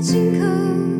亲口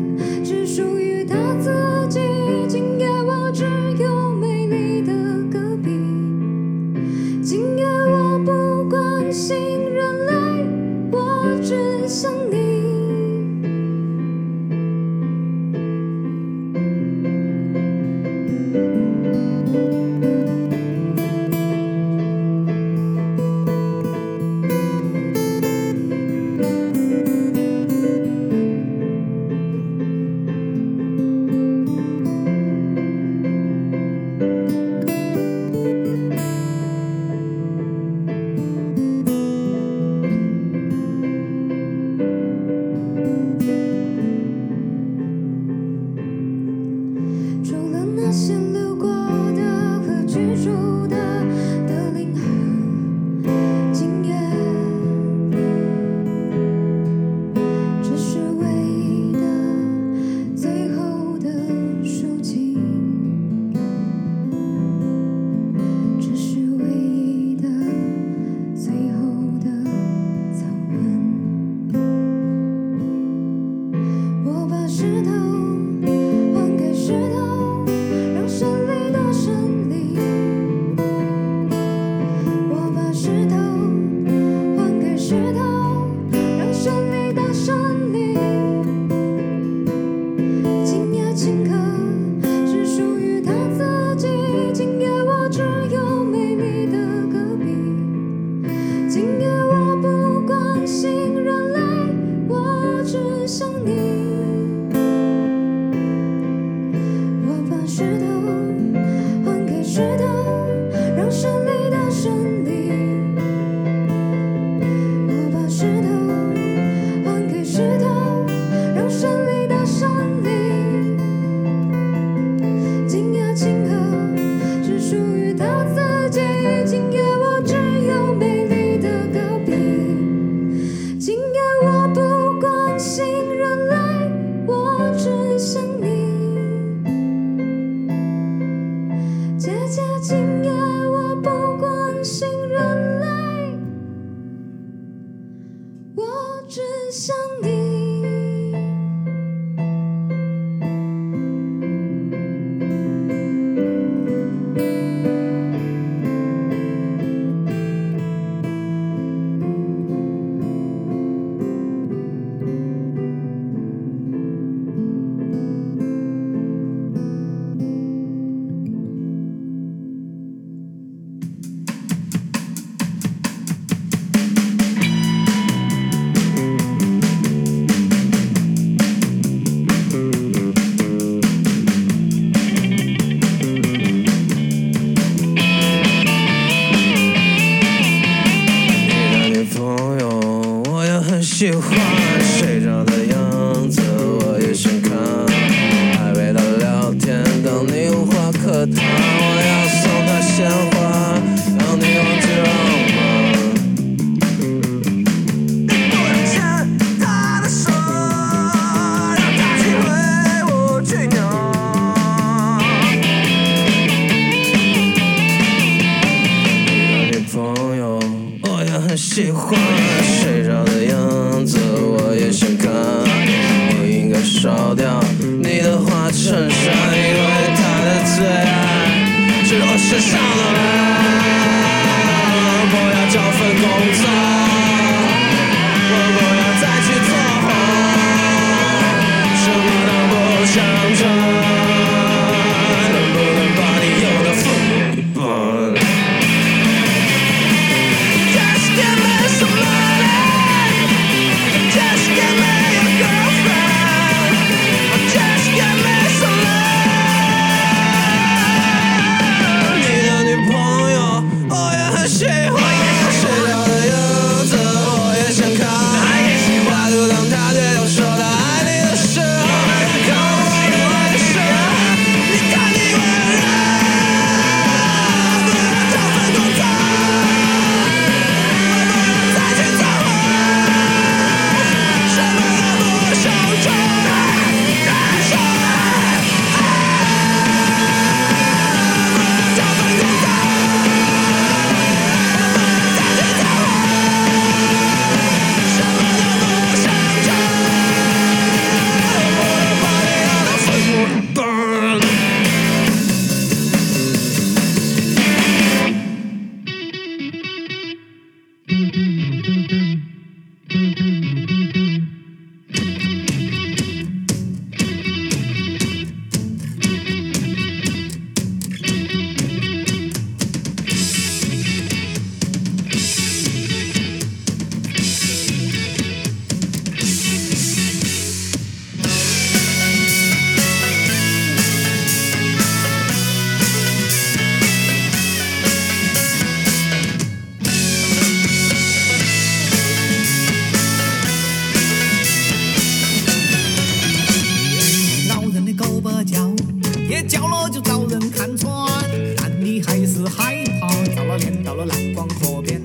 教了就遭人看穿，但你还是害怕遭了。念到了蓝光河边，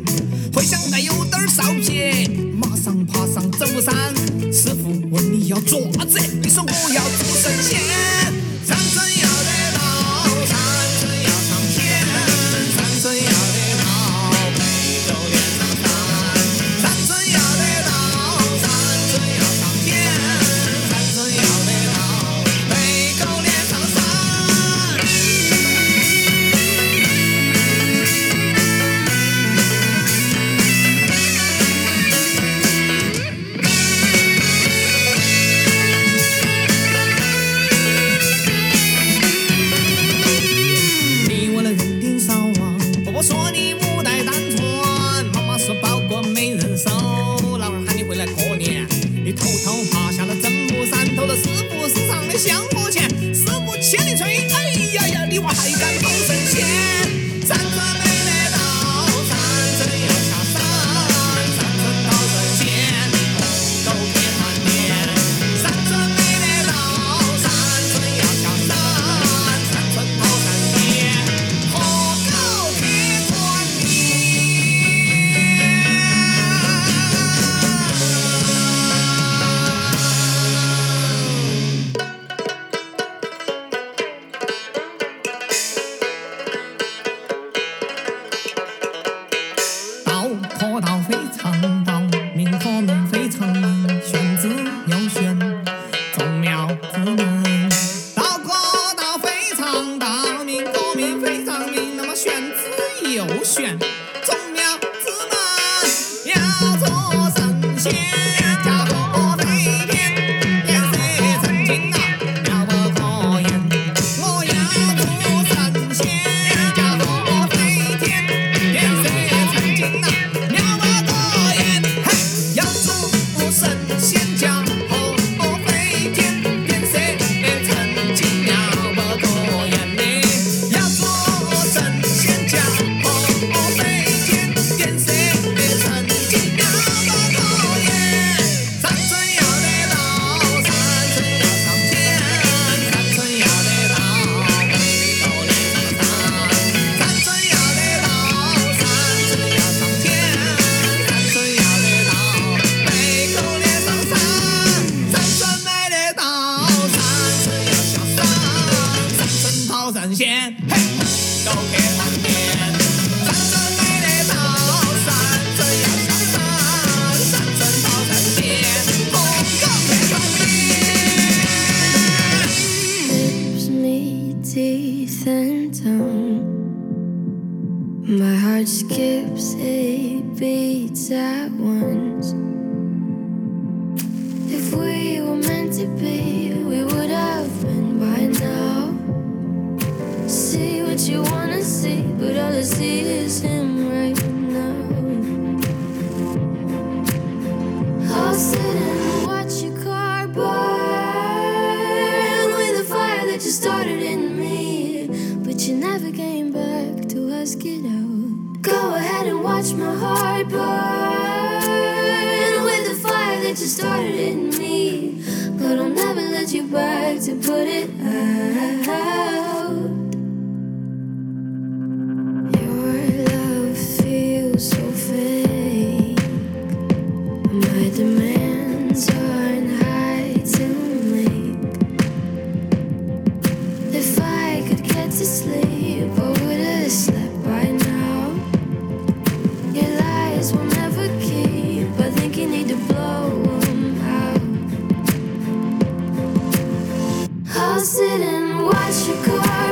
回想再有点儿臊皮，马上爬上走山。师傅问你要做啥子，你说我要。sad ones. If we were meant to be, we would have been by now. See what you wanna see, but all I see is him right now. I'll sit and watch your car burn with the fire that you started in me, but you never came back to ask it out. Go ahead and watch my heart burn with the fire that you started in me. But I'll never let you back to put it out. sit and watch you go.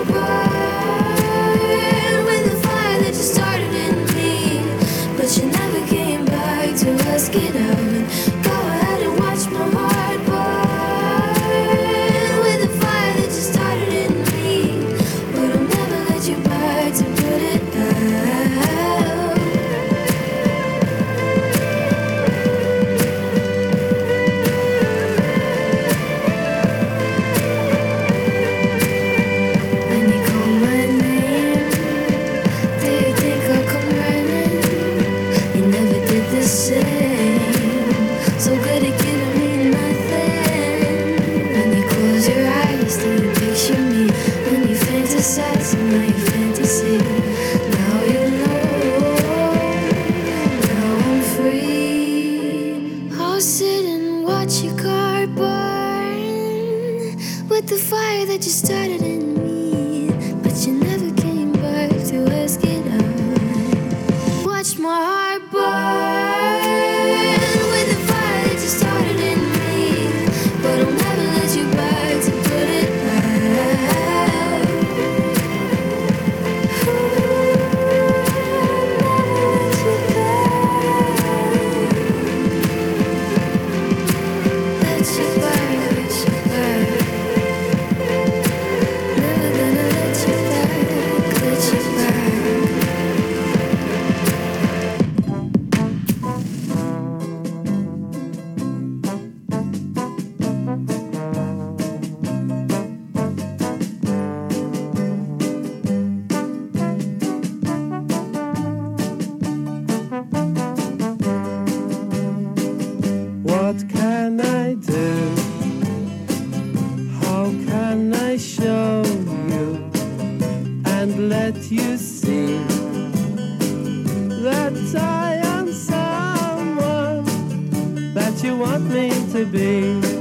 you want me to be.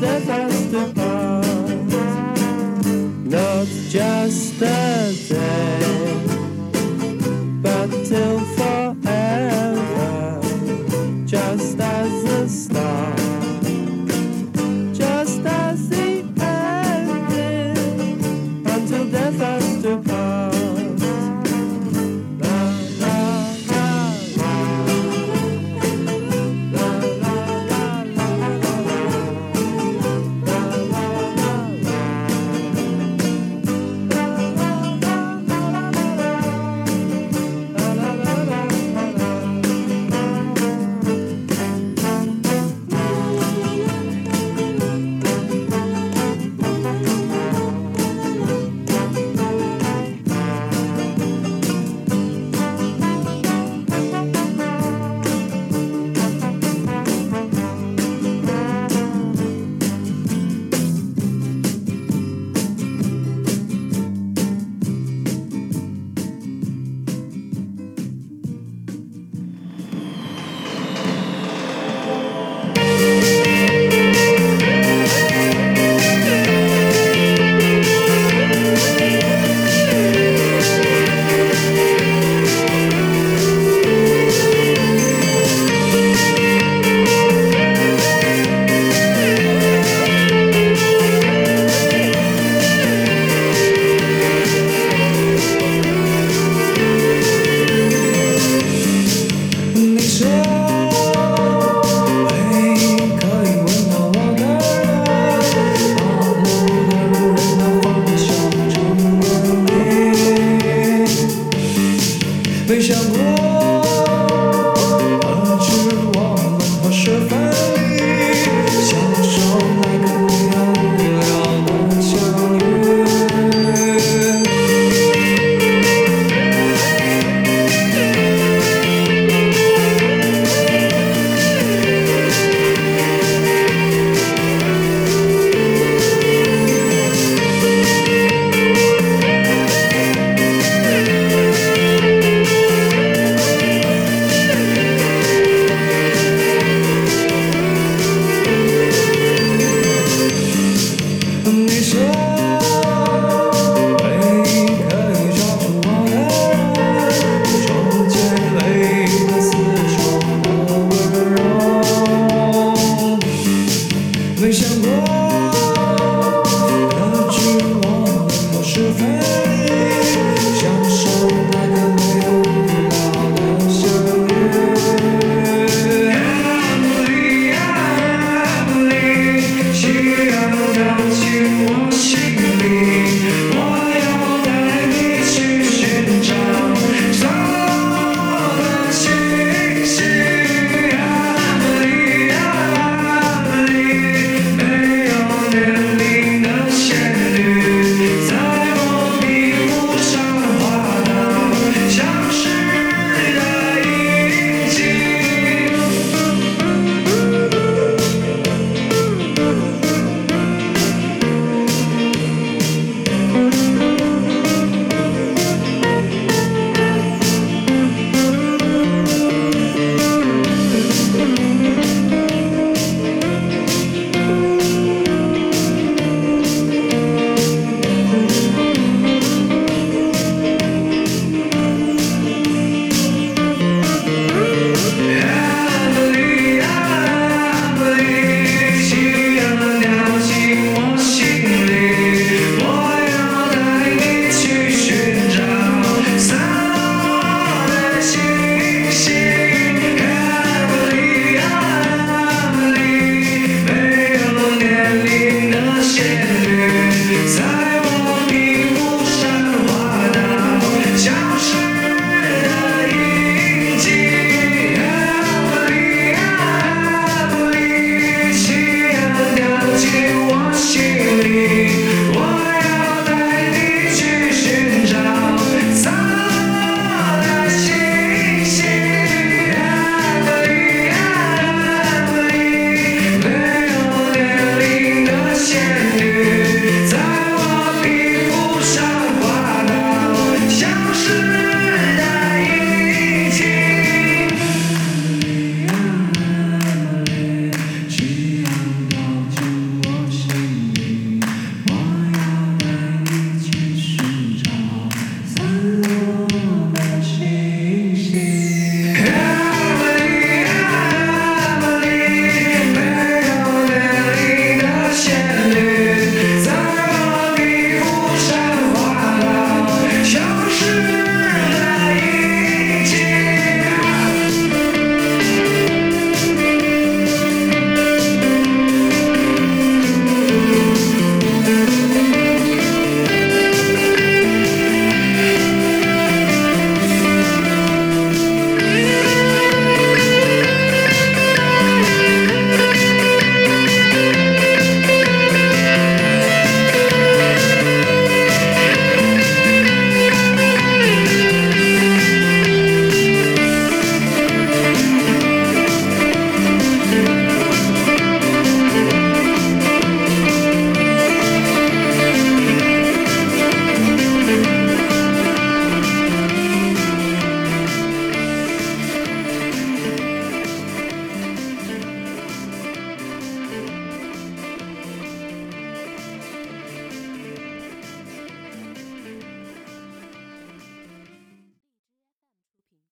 that has to. Not just a day, but till.